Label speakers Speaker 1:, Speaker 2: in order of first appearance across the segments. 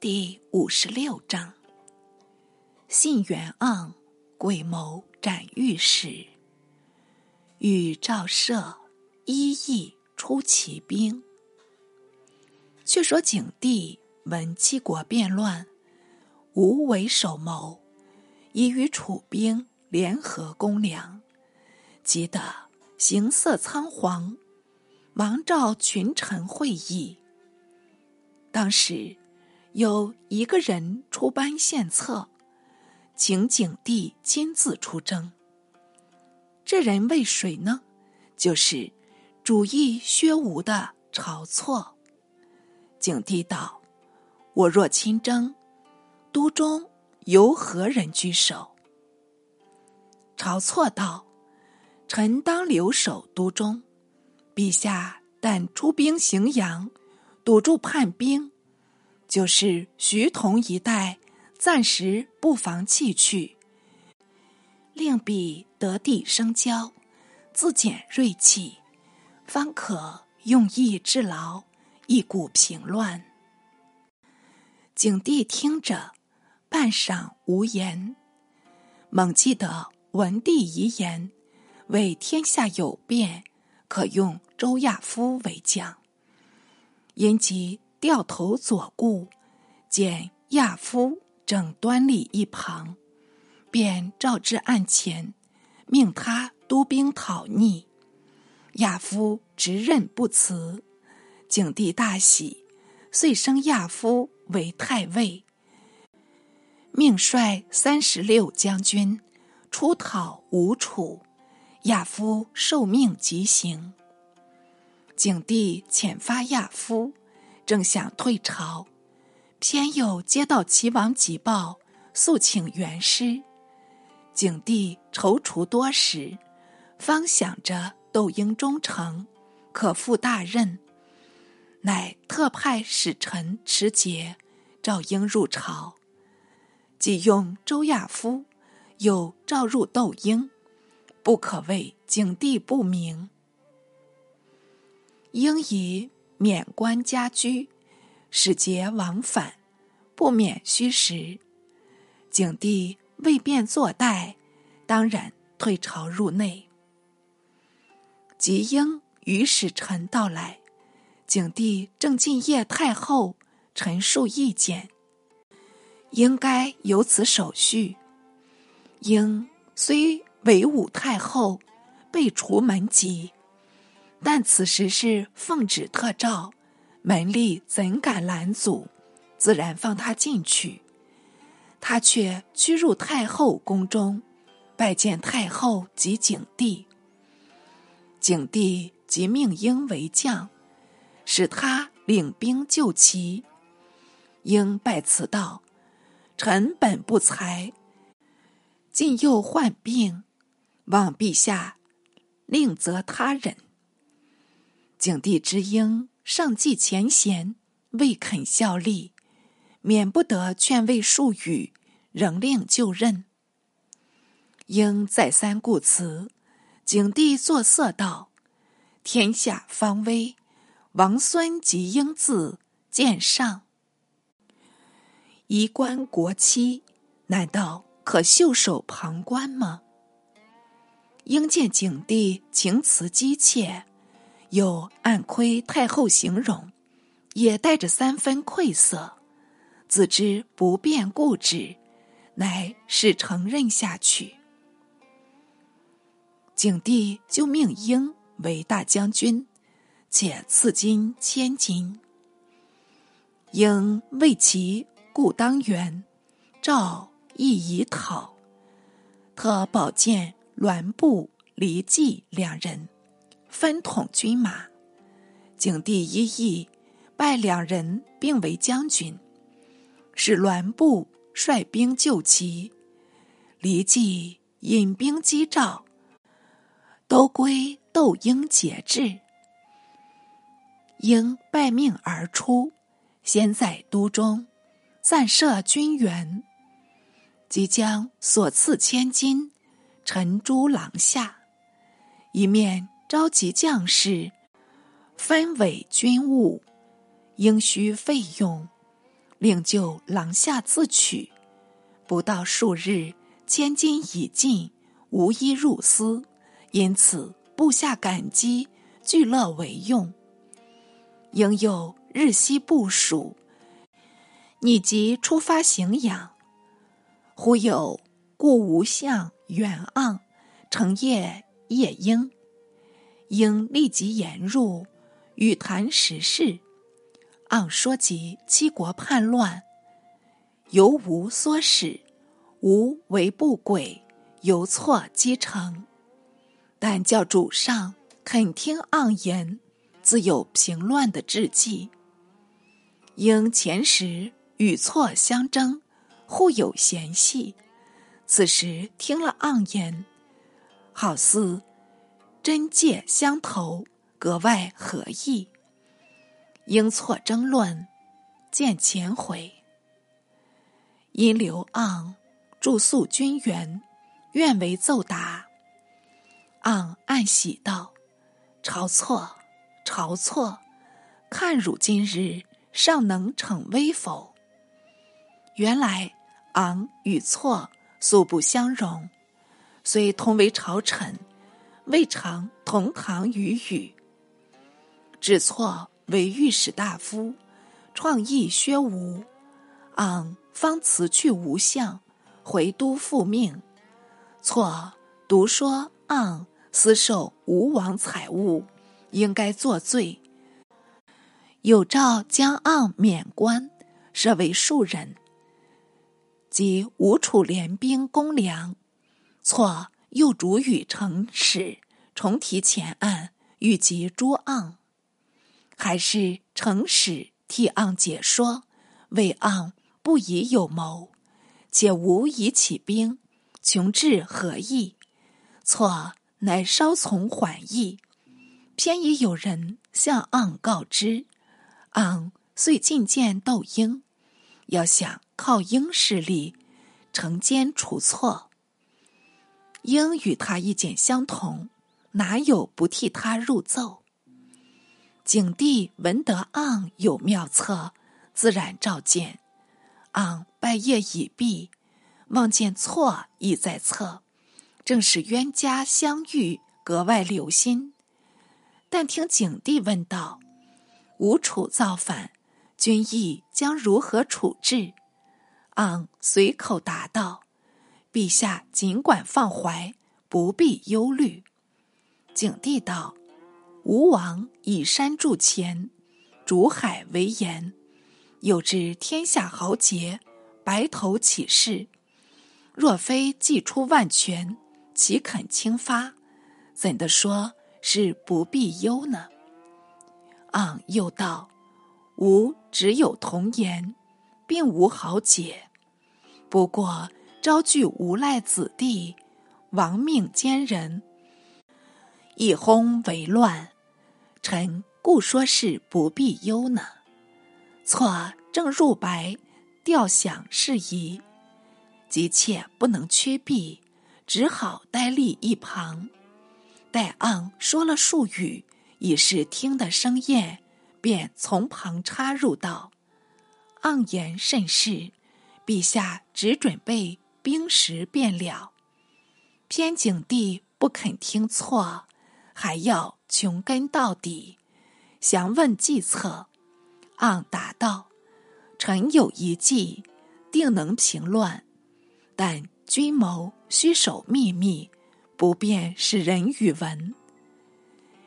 Speaker 1: 第五十六章：信元盎诡谋斩御史，与赵奢一意出奇兵。却说景帝闻七国变乱，无为首谋，已与楚兵联合攻梁，急得形色仓皇，忙召群臣会议。当时。有一个人出班献策，请景帝亲自出征。这人为谁呢？就是主意薛吴的晁错。景帝道：“我若亲征，都中由何人居首？”晁错道：“臣当留守都中。陛下但出兵荥阳，堵住叛兵。”就是徐同一带，暂时不妨弃去，令彼得地生交，自减锐气，方可用意治劳，一鼓平乱。景帝听着，半晌无言，猛记得文帝遗言，为天下有变，可用周亚夫为将，因即。掉头左顾，见亚夫正端立一旁，便召至案前，命他督兵讨逆。亚夫执刃不辞，景帝大喜，遂升亚夫为太尉，命率三十六将军出讨吴楚。亚夫受命即行。景帝遣发亚夫。正想退朝，偏又接到齐王急报，诉请援师。景帝踌躇多时，方想着窦婴忠诚，可负大任，乃特派使臣持节召婴入朝。即用周亚夫，又召入窦婴，不可谓景帝不明。应以。免官家居，使节往返，不免虚实。景帝未便坐待，当然退朝入内。即应与使臣到来，景帝正进谒太后，陈述意见，应该有此手续。应虽为武太后，被除门籍。但此时是奉旨特诏，门吏怎敢拦阻？自然放他进去。他却驱入太后宫中，拜见太后及景帝。景帝即命婴为将，使他领兵救齐。婴拜辞道：“臣本不才，今又患病，望陛下另择他人。”景帝之应上计前嫌，未肯效力，免不得劝慰数语，仍令就任。应再三顾辞，景帝作色道：“天下方危，王孙及应自见上。衣冠国戚，难道可袖手旁观吗？”应见景帝情辞激切。又暗窥太后形容，也带着三分愧色，自知不便固执，乃是承认下去。景帝就命英为大将军，且赐金千金。婴为其故当元，赵亦已讨，特保荐栾布、黎季两人。分统军马，景帝一意，拜两人并为将军，使栾布率兵救齐，黎季引兵击赵，都归窦婴节制。应拜命而出，先在都中暂设军援，即将所赐千金陈诸廊下，一面。召集将士，分委军务，应需费用，令就廊下自取。不到数日，千金已尽，无一入司。因此，部下感激，俱乐为用。应有日夕部署，拟即出发行养。忽有故无相远盎，成夜夜莺，应立即言入，与谈时事。盎说及七国叛乱，由无唆使，无为不轨，由错积成。但教主上肯听盎言，自有平乱的志计。因前时与错相争，互有嫌隙，此时听了盎言，好似真戒相投，格外合意。应错争论，见前回。因刘盎住宿军园，愿为奏答。昂暗喜道：“晁错，晁错，看汝今日尚能逞威否？”原来昂与错素不相容，虽同为朝臣，未尝同堂语语。只错为御史大夫，创意薛吴，昂方辞去吴相，回都复命。错独说昂。私受吴王财物，应该作罪。有诏将盎免官，设为庶人。即吴楚联兵攻梁，错又主与城使重提前案，欲及诸盎，还是诚使替盎解说，为盎不疑有谋，且无以起兵，穷至何意？错。乃稍从缓意，偏已有人向盎告知，盎遂进谏窦婴，要想靠婴势力，惩奸除错。婴与他意见相同，哪有不替他入奏？景帝闻得盎有妙策，自然召见。盎拜谒已毕，望见错亦在侧。正是冤家相遇，格外留心。但听景帝问道：“吴楚造反，君意将如何处置？”昂随口答道：“陛下尽管放怀，不必忧虑。”景帝道：“吴王以山筑前，逐海为盐，有知天下豪杰，白头起事。若非祭出万全。”岂肯轻发？怎的说是不必忧呢？昂又道：“吾只有童言，并无豪杰。不过招聚无赖子弟，亡命奸人，以轰为乱。臣故说是不必忧呢。错正入白，调响事宜，急切不能屈避。”只好呆立一旁，待昂说了数语，已是听得生厌，便从旁插入道：“昂言甚是，陛下只准备兵食便了。偏景帝不肯听错，还要穷根到底，详问计策。昂答道：‘臣有一计，定能平乱，但……’”君谋须守秘密，不便使人与闻。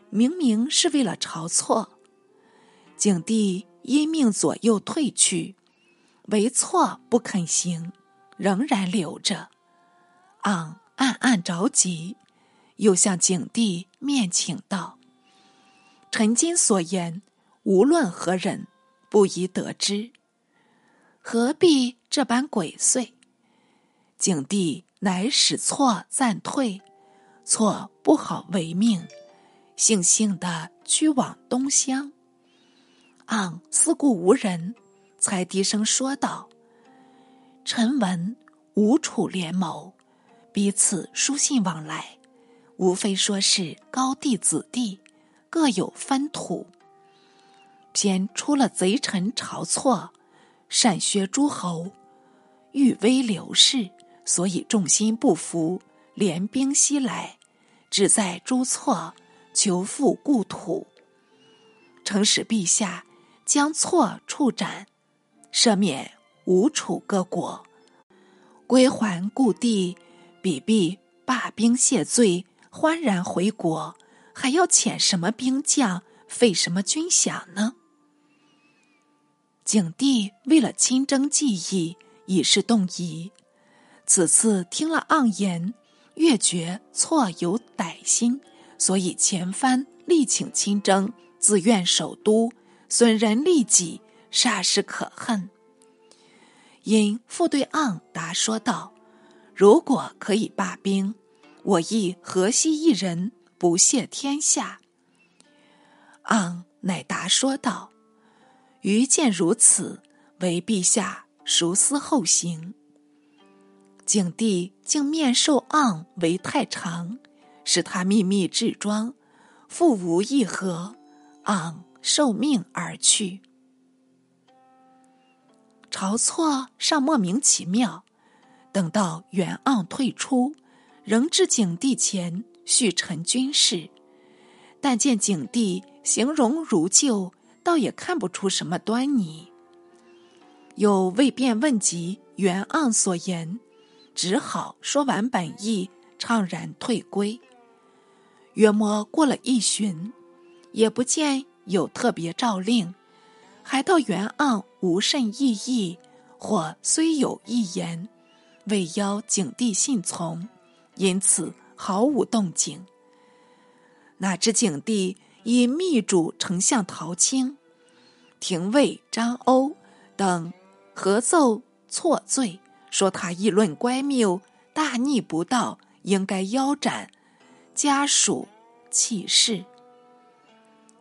Speaker 1: 明明是为了晁错，景帝因命左右退去，唯错不肯行，仍然留着。昂暗暗着急，又向景帝面请道：“臣今所言，无论何人，不宜得知，何必这般鬼祟？”景帝乃使错暂退，错不好违命，悻悻的驱往东乡。昂思顾无人，才低声说道：“臣闻吴楚联谋，彼此书信往来，无非说是高帝子弟，各有分土。偏出了贼臣晁错，擅削诸侯，欲威刘氏，所以众心不服，联兵西来，旨在朱错求复故土。诚使陛下将错处斩，赦免吴楚各国，归还故地，彼必罢兵谢罪，欢然回国，还要遣什么兵将，费什么军饷呢？景帝为了亲征计议，已是动疑。此次听了盎言，越觉错有歹心，所以前番力请亲征，自愿首都，损人利己，煞是可恨。因复对盎答说道：“如果可以罢兵，我亦何惜一人，不谢天下。”盎乃答说道。余见如此，唯陛下熟思后行。景帝竟面授盎为太常，使他秘密置装，复无议和，盎受命而去。晁错尚莫名其妙，等到元盎退出，仍至景帝前叙陈军事，但见景帝形容如旧。倒也看不出什么端倪。有未便问及袁盎所言，只好说完本意，怅然退归。约莫过了一旬，也不见有特别诏令，还道袁盎无甚异议，或虽有一言，未邀景帝信从，因此毫无动静。哪知景帝。以密主丞相陶青、廷尉张欧等合奏错罪，说他议论乖谬，大逆不道，应该腰斩，家属弃市。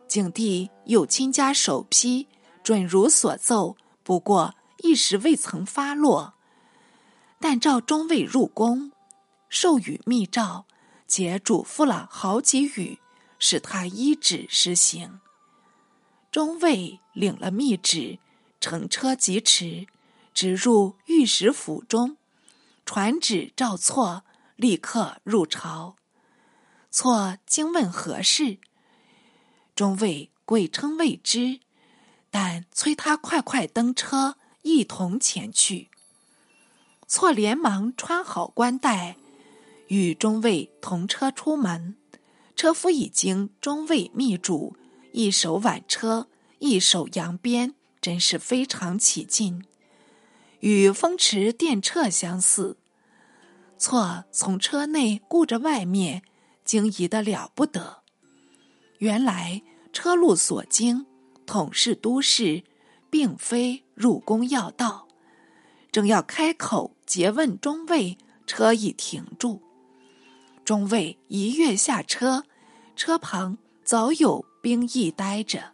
Speaker 1: 景帝又亲加首批，准如所奏，不过一时未曾发落。但召中尉入宫，授予密诏，且嘱咐了好几语。使他依旨施行。中尉领了密旨，乘车疾驰，直入御史府中，传旨照错，立刻入朝。错惊问何事，中尉贵称未知，但催他快快登车，一同前去。错连忙穿好冠带，与中尉同车出门。车夫已经中尉密主，一手挽车，一手扬鞭，真是非常起劲，与风驰电掣相似。错从车内顾着外面，惊疑的了不得。原来车路所经，统是都市，并非入宫要道。正要开口诘问中尉，车已停住。中尉一跃下车，车旁早有兵役待着。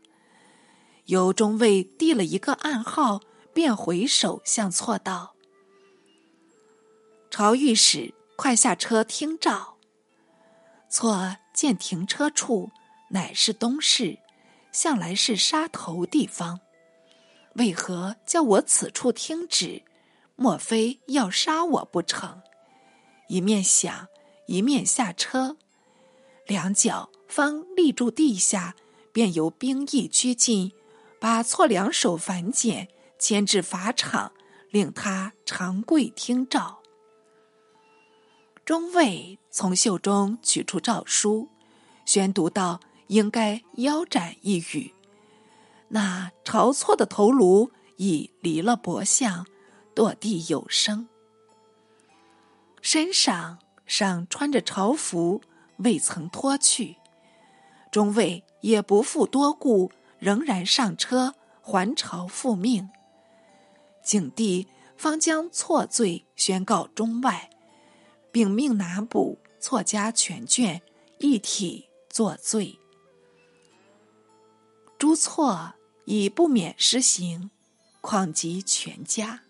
Speaker 1: 由中尉递了一个暗号，便回首向错道：“朝御史，快下车听诏。”错见停车处乃是东市，向来是杀头地方，为何叫我此处听旨？莫非要杀我不成？一面想。一面下车，两脚方立住地下，便由兵役拘禁，把错两手反剪，牵至法场，令他长跪听诏。中尉从袖中取出诏书，宣读道：“应该腰斩一语。”那晁错的头颅已离了脖项，堕地有声，身上。上穿着朝服，未曾脱去。中尉也不复多顾，仍然上车还朝复命。景帝方将错罪宣告中外，并命拿捕错家全卷，一体作罪。朱错已不免施行，况及全家。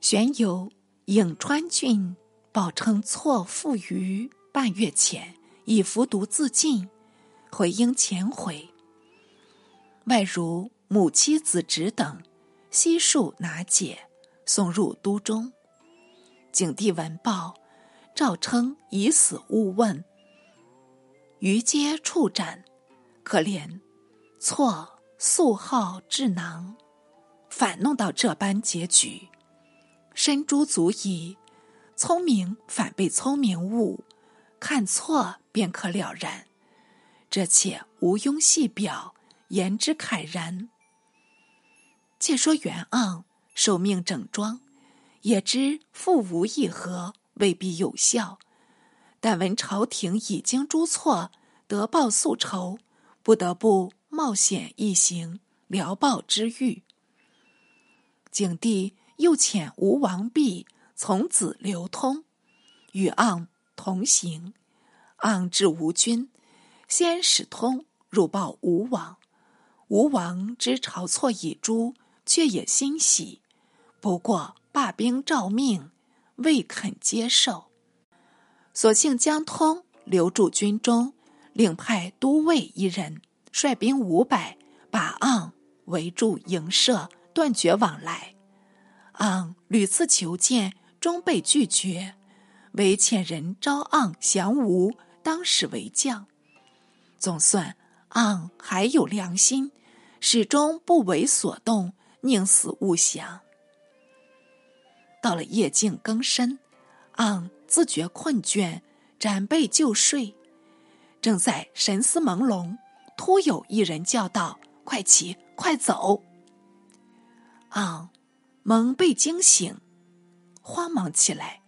Speaker 1: 玄游颍川郡。报称错复于半月前已服毒自尽，回应前回。外如母妻子侄等，悉数拿解，送入都中。景帝闻报，诏称以死勿问，余皆处斩。可怜错素好智囊，反弄到这般结局，身诛足矣。聪明反被聪明误，看错便可了然。这且无庸细表，言之慨然。且说袁盎受命整装，也知复无议和，未必有效。但闻朝廷已经诛错，得报宿仇，不得不冒险一行，聊报之欲。景帝又遣吴王弼。从子流通，与盎同行。盎至吴军，先使通入报吴王。吴王知晁错已诛，却也欣喜，不过罢兵诏命，未肯接受。索性将通留驻军中，另派都尉一人，率兵五百，把盎围住营舍，断绝往来。盎屡次求见。终被拒绝，唯遣人招盎降吴，当使为将。总算盎还有良心，始终不为所动，宁死勿降。到了夜静更深，盎自觉困倦，展被就睡。正在神思朦胧，突有一人叫道：“快起，快走！”盎猛被惊醒。慌忙起来，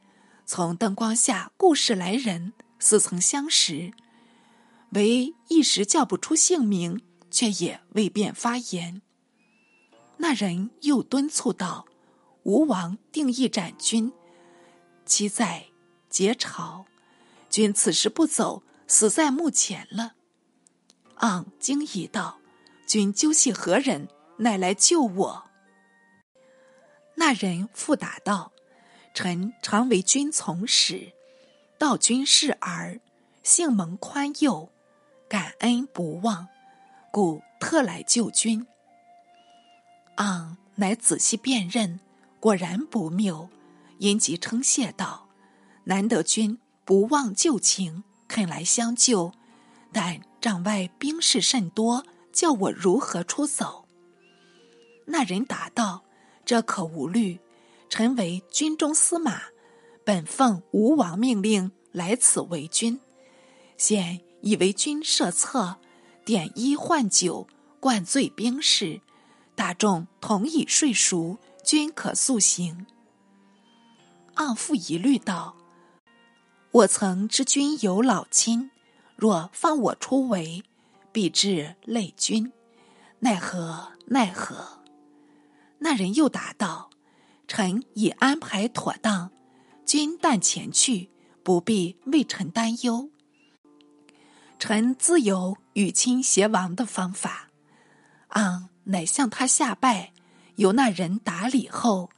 Speaker 1: 从灯光下顾视来人，似曾相识，唯一时叫不出姓名，却也未便发言。那人又敦促道：“吴王定义斩君，其在劫朝，君此时不走，死在墓前了。”昂惊疑道：“君究系何人？乃来救我？”那人复答道。臣常为君从使，道君是儿，性蒙宽宥，感恩不忘，故特来救君。昂乃仔细辨认，果然不谬，因即称谢道：“难得君不忘旧情，肯来相救，但帐外兵士甚多，叫我如何出走？”那人答道：“这可无虑。”臣为军中司马，本奉吴王命令来此为君。现以为君设策，点衣换酒，灌醉兵士，大众同以睡熟，均可速行。盎复疑虑道：“我曾知君有老亲，若放我出围，必致累君，奈何奈何？”那人又答道。臣已安排妥当，君但前去，不必为臣担忧。臣自有与亲偕亡的方法。昂乃向他下拜，由那人打礼后，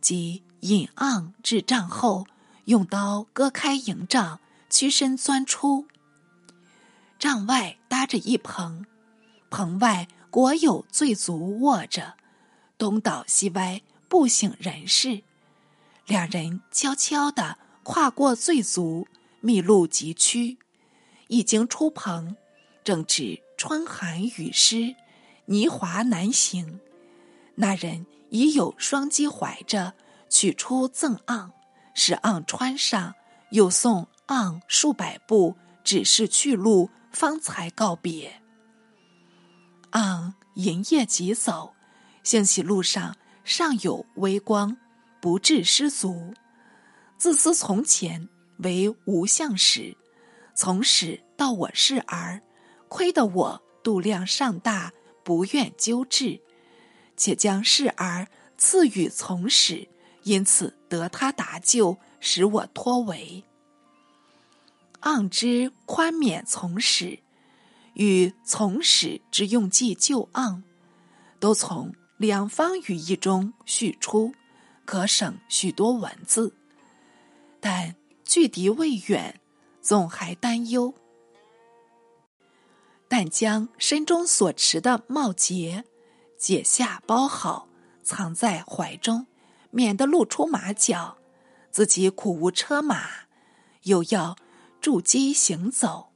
Speaker 1: 即引昂至帐后，用刀割开营帐，屈身钻出。帐外搭着一棚，棚外果有醉卒卧着，东倒西歪。不省人事，两人悄悄地跨过醉足，密路急趋，已经出棚，正值春寒雨湿，泥滑难行。那人已有双机怀着，取出赠盎，使盎穿上，又送盎数百步，指示去路，方才告别。盎迎夜疾走，幸喜路上。尚有微光，不致失足。自思从前为无相使，从始到我是儿，亏得我度量尚大，不愿纠治，且将示儿赐予从使，因此得他答救，使我脱围。盎之宽免从使，与从使之用计救盎，都从。两方语义中叙出，可省许多文字。但距敌未远，总还担忧。但将身中所持的帽结解下包好，藏在怀中，免得露出马脚。自己苦无车马，又要筑基行走，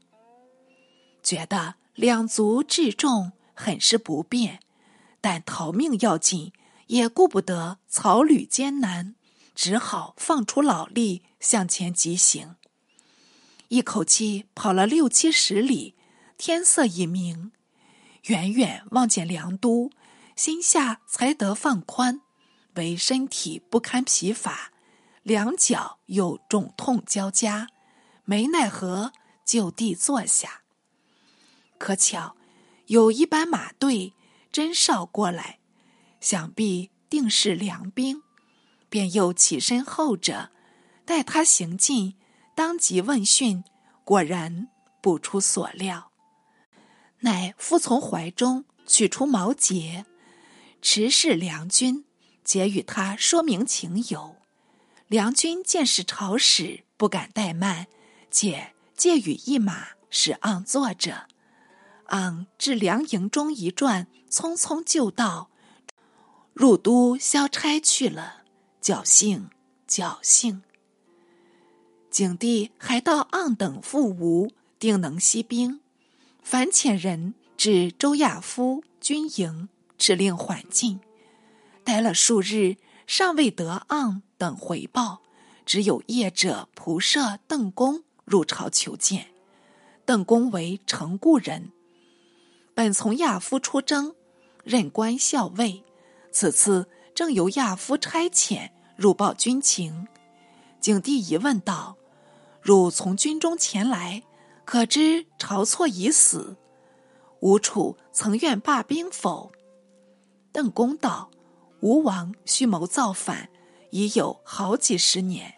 Speaker 1: 觉得两足至重，很是不便。但逃命要紧，也顾不得草履艰难，只好放出老力向前疾行。一口气跑了六七十里，天色已明，远远望见梁都，心下才得放宽，唯身体不堪疲乏。两脚又肿痛交加，没奈何，就地坐下。可巧有一班马队真少过来，想必定是梁兵，便又起身候着。待他行进，当即问讯，果然不出所料，乃夫从怀中取出毛节，持是梁军，且与他说明情由。梁军见是朝使，不敢怠慢，且借与一马，使昂坐着。昂至梁营中一转，匆匆就到，入都消差去了。侥幸，侥幸。景帝还道昂等复吴，定能息兵，凡遣人至周亚夫军营，指令缓进。待了数日，尚未得昂。等回报，只有业者仆射邓公入朝求见。邓公为成固人，本从亚夫出征，任官校尉。此次正由亚夫差遣入报军情。景帝疑问道：“汝从军中前来，可知晁错已死？吴楚曾愿罢兵否？”邓公道：“吴王蓄谋造反。”已有好几十年，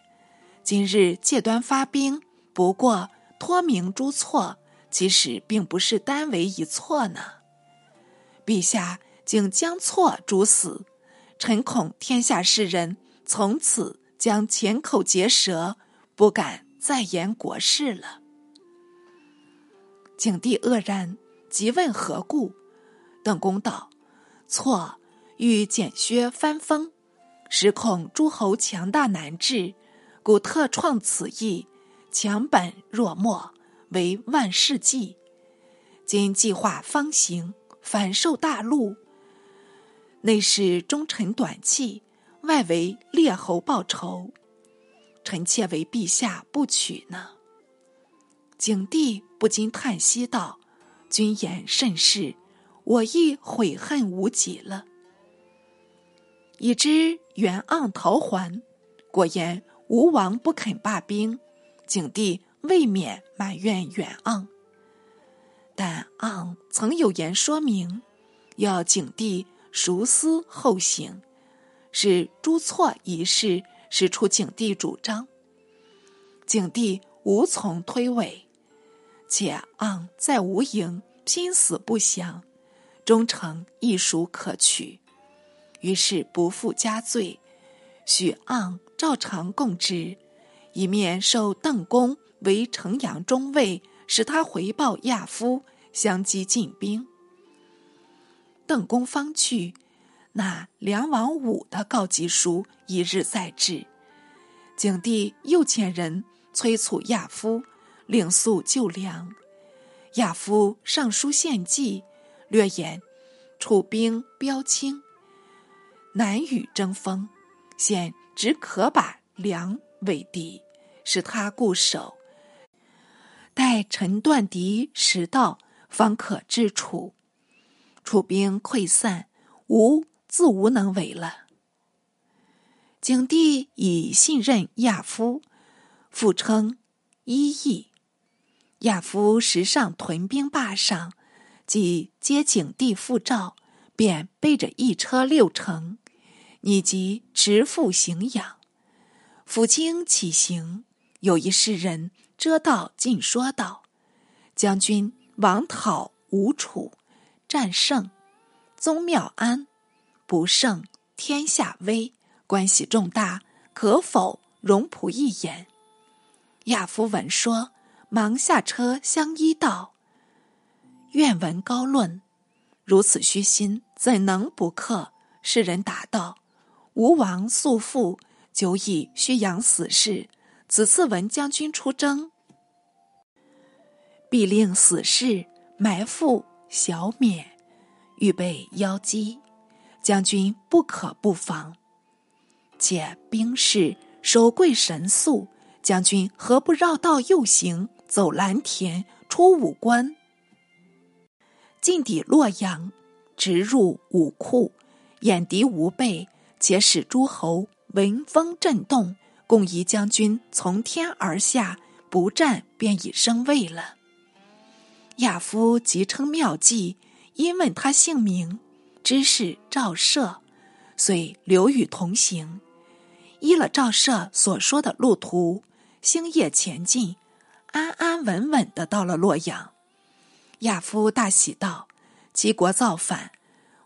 Speaker 1: 今日借端发兵，不过托名诛错，其实并不是单为一错呢。陛下竟将错诛死，臣恐天下士人从此将浅口结舌，不敢再言国事了。景帝愕然，即问何故。邓公道：错欲减削藩封。实恐诸侯强大难治，故特创此意，强本弱末，为万世计。今计划方行，反受大怒，内是忠臣短气，外为列侯报仇，臣妾为陛下不取呢。景帝不禁叹息道：“君言甚是，我亦悔恨无及了。”已知袁盎逃还，果言吴王不肯罢兵，景帝未免埋怨远盎。但盎曾有言说明，要景帝熟思后行，是朱错一事是出景帝主张，景帝无从推诿，且盎在吴营拼死不降，忠诚亦属可取。于是不负加罪，许盎照常供职，一面受邓公为城阳中尉，使他回报亚夫，相机进兵。邓公方去，那梁王武的告急书一日再至，景帝又遣人催促亚夫，领速救梁。亚夫上书献计，略言楚兵标轻。难与争锋，现只可把梁为敌，使他固守。待陈断敌时到，方可制楚。楚兵溃散，吾自无能为了。景帝以信任亚夫，复称一邑。亚夫时上屯兵霸上，即接景帝复诏。便背着一车六乘，以及直赴荥阳。抚清起行，有一士人遮道尽说道：“将军王讨吴楚，战胜，宗庙安；不胜，天下危，关系重大，可否容仆一言？”亚夫闻说，忙下车相依道：“愿闻高论。”如此虚心，怎能不克？世人答道：“吴王素父，久以虚阳死士，此次闻将军出征，必令死士埋伏小免，预备邀击。将军不可不防。且兵士守贵神速，将军何不绕道右行，走蓝田，出武关，进抵洛阳，直入武库，掩敌无备，且使诸侯闻风震动，共疑将军从天而下，不战便已生畏了。亚夫即称妙计，因问他姓名，知是赵射，遂留与同行。依了赵射所说的路途，星夜前进，安安稳稳的到了洛阳。亚夫大喜道：“齐国造反，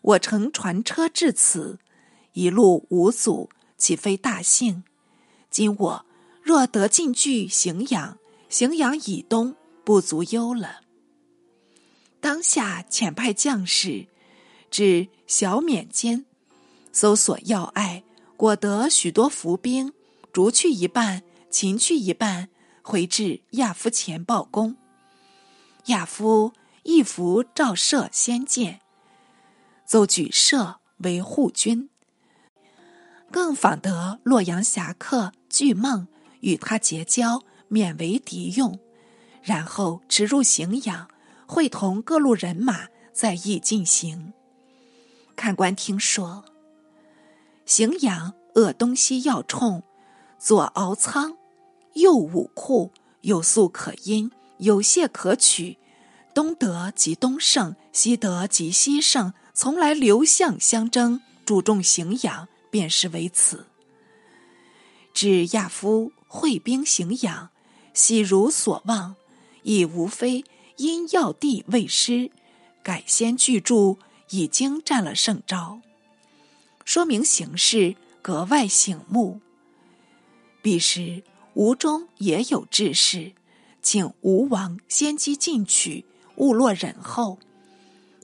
Speaker 1: 我乘船车至此，一路无阻，岂非大幸？今我若得进据荥阳，荥阳以东，不足忧了。”当下遣派将士至小缅间，搜索要隘，果得许多伏兵，逐去一半，擒去一半，回至亚夫前报功。亚夫亦服赵射先见，奏举射为护军，更访得洛阳侠客巨梦，与他结交，免为敌用，然后直入荥阳。会同各路人马在驿进行。看官听说，荥阳扼东西要冲，左敖仓，右武库，有粟可因，有械可取。东得即东胜，西得即西胜，从来刘项相争，注重荥阳，便是为此。至亚夫会兵荥阳，喜如所望，亦无非。因要地未失，改先巨著，已经占了胜招，说明形势格外醒目。彼时吴中也有志士，请吴王先机进取，勿落人后。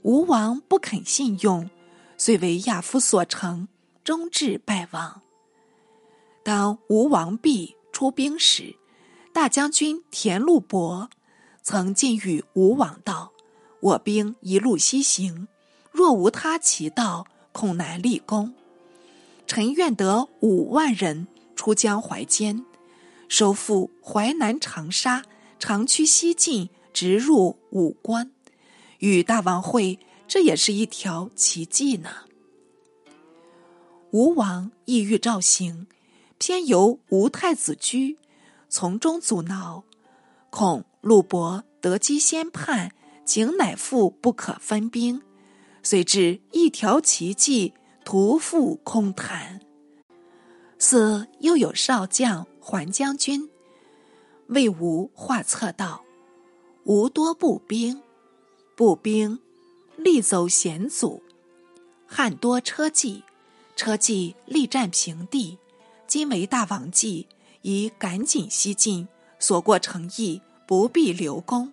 Speaker 1: 吴王不肯信用，遂为亚夫所成，终至败亡。当吴王毕出兵时，大将军田禄伯。曾进与吴王道：“我兵一路西行，若无他其道，恐难立功。臣愿得五万人出江淮间，收复淮南长沙，长驱西进，直入武关，与大王会，这也是一条奇计呢。”吴王意欲召行，偏由吴太子居从中阻挠，恐。陆伯得机先叛，景乃父不可分兵，遂至一条奇计，徒负空谈。似又有少将桓将军，为吴画策道：吴多步兵，步兵力走险阻；汉多车骑，车骑力战平地。今为大王计，宜赶紧西进，所过城邑。不必留功。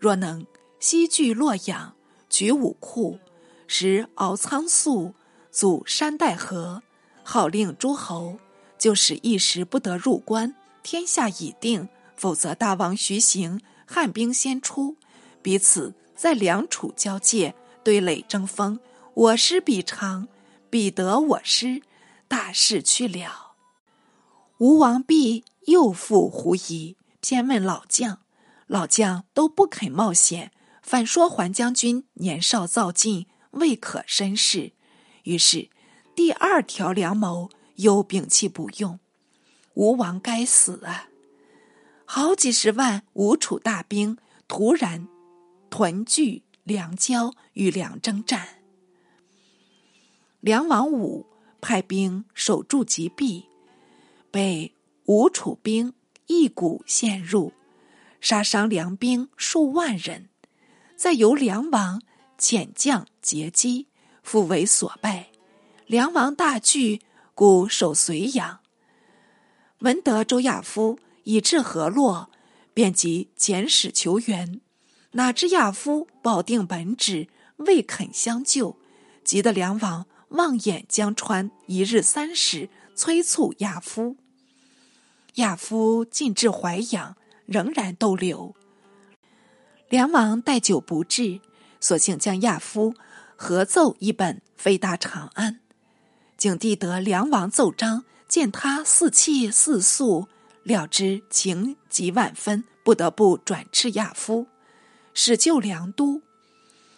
Speaker 1: 若能西据洛阳，举武库，食敖仓粟，阻山代河，号令诸侯，就使一时不得入关。天下已定，否则大王徐行，汉兵先出，彼此在两楚交界，对垒争锋，我师彼长，彼得我师，大事去了。吴王毕又复狐疑。偏问老将，老将都不肯冒险，反说还将军年少造进，未可深视。于是第二条良谋又摒弃不用。吴王该死啊！好几十万吴楚大兵突然屯聚梁郊，与梁征战。梁王武派兵守住极壁，被吴楚兵。一股陷入，杀伤梁兵数万人，再由梁王遣将截击，复为所败。梁王大惧，故守绥阳。闻得周亚夫已至河洛，便即遣使求援。哪知亚夫保定本旨，未肯相救，急得梁王望眼江川，一日三使催促亚夫。亚夫进至淮阳，仍然逗留。梁王待久不至，索性将亚夫合奏一本，飞达长安。景帝得梁王奏章，见他似泣似诉，料知情急万分，不得不转斥亚夫，使救梁都。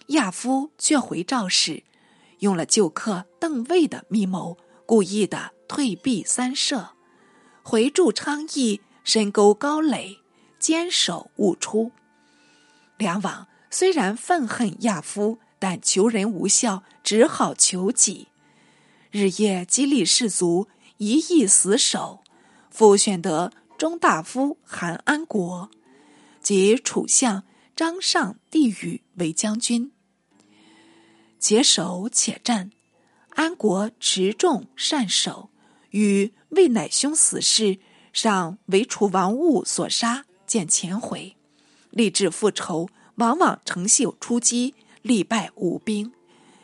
Speaker 1: 亚夫却回赵使，用了旧客邓魏的密谋，故意的退避三舍，回驻昌邑，深沟高垒，坚守勿出。梁王虽然愤恨亚夫，但求人无效，只好求己，日夜激励士卒，一意死守。复选得中大夫韩安国及楚相张尚帝宇为将军。且守且战，安国持重善守，与魏乃兄死事，尚为楚王误所杀，见前回。立志复仇，往往乘秀出击，力败吴兵。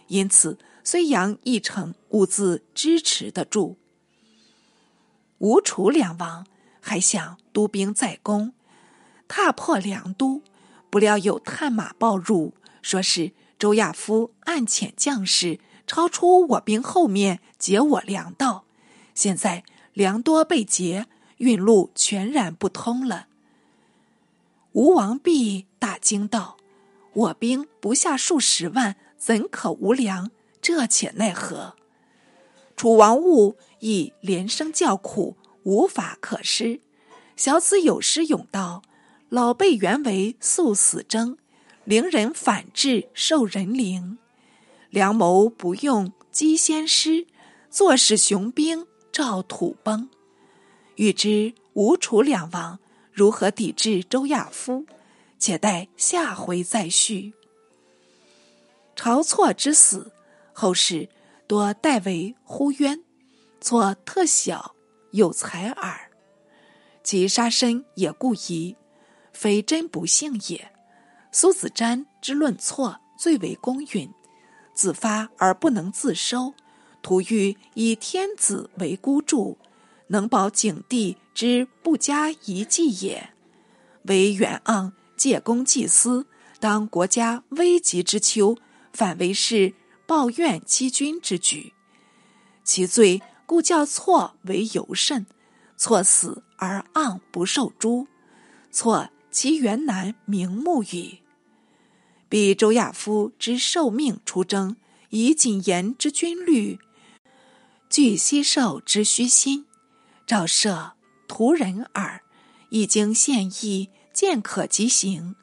Speaker 1: 因此，睢阳一城兀自支持得住。吴楚两王还想督兵再攻，踏破梁都，不料有探马报入，说是周亚夫暗遣将士超出我兵后面截我粮道，现在粮多被劫，运路全然不通了。吴王毕大惊道：“我兵不下数十万，怎可无粮？这且奈何？”楚王误亦连声叫苦，无法可施。小子有诗咏道：“老辈原为素死争，陵人反至受人陵。良谋不用机先师，坐使雄兵照土崩。”欲知吴楚两王。如何抵制周亚夫？且待下回再续。晁错之死，后世多代为呼冤。错特小，有才耳，其杀身也故疑，非真不幸也。苏子瞻之论错最为公允，自发而不能自收，徒欲以天子为孤注。能保景帝之不加一计也，为远盎借功祭司，当国家危急之秋，反为是抱怨欺君之举。其罪故叫错为尤甚，错死而盎不受诛，错其原难明目矣。彼周亚夫之受命出征，以谨言之军律，据西受之虚心。赵涉屠人耳，一经献议，见可即行。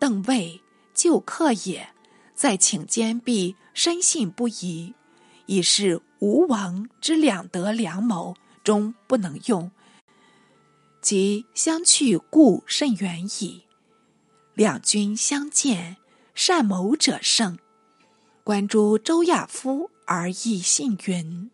Speaker 1: 邓魏旧客也，再请坚壁，深信不疑。已是吴王之两得良谋，终不能用。即相去故甚远矣。两军相见，善谋者胜。观诸周亚夫而亦信云。